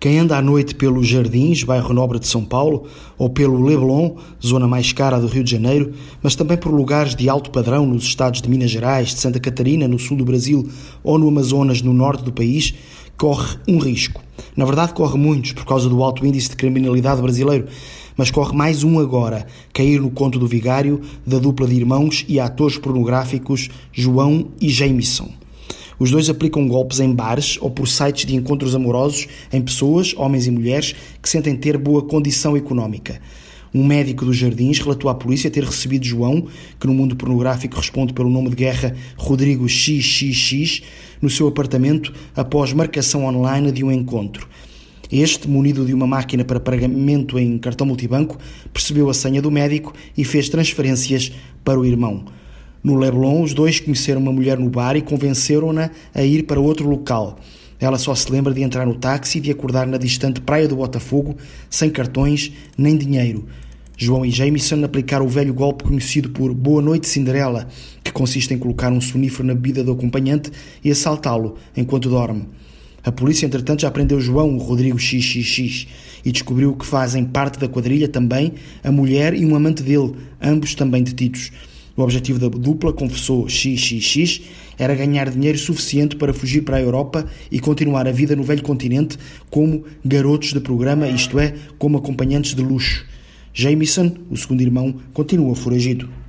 Quem anda à noite pelos Jardins, bairro nobre de São Paulo, ou pelo Leblon, zona mais cara do Rio de Janeiro, mas também por lugares de alto padrão nos estados de Minas Gerais, de Santa Catarina, no sul do Brasil ou no Amazonas, no norte do país, corre um risco. Na verdade, corre muitos por causa do alto índice de criminalidade brasileiro, mas corre mais um agora, cair no conto do vigário da dupla de irmãos e atores pornográficos João e Jameson. Os dois aplicam golpes em bares ou por sites de encontros amorosos em pessoas, homens e mulheres, que sentem ter boa condição económica. Um médico dos Jardins relatou à polícia ter recebido João, que no mundo pornográfico responde pelo nome de guerra Rodrigo XXX, no seu apartamento após marcação online de um encontro. Este, munido de uma máquina para pagamento em cartão multibanco, percebeu a senha do médico e fez transferências para o irmão. No Leblon, os dois conheceram uma mulher no bar e convenceram-na a ir para outro local. Ela só se lembra de entrar no táxi e de acordar na distante praia do Botafogo, sem cartões nem dinheiro. João e Jameson aplicaram o velho golpe conhecido por Boa Noite Cinderela, que consiste em colocar um sonífero na bebida do acompanhante e assaltá-lo enquanto dorme. A polícia, entretanto, já prendeu João, o Rodrigo XXX, e descobriu que fazem parte da quadrilha também a mulher e um amante dele, ambos também detidos. O objetivo da dupla, confessou XXX, era ganhar dinheiro suficiente para fugir para a Europa e continuar a vida no velho continente como garotos de programa, isto é, como acompanhantes de luxo. Jameson, o segundo irmão, continua foragido.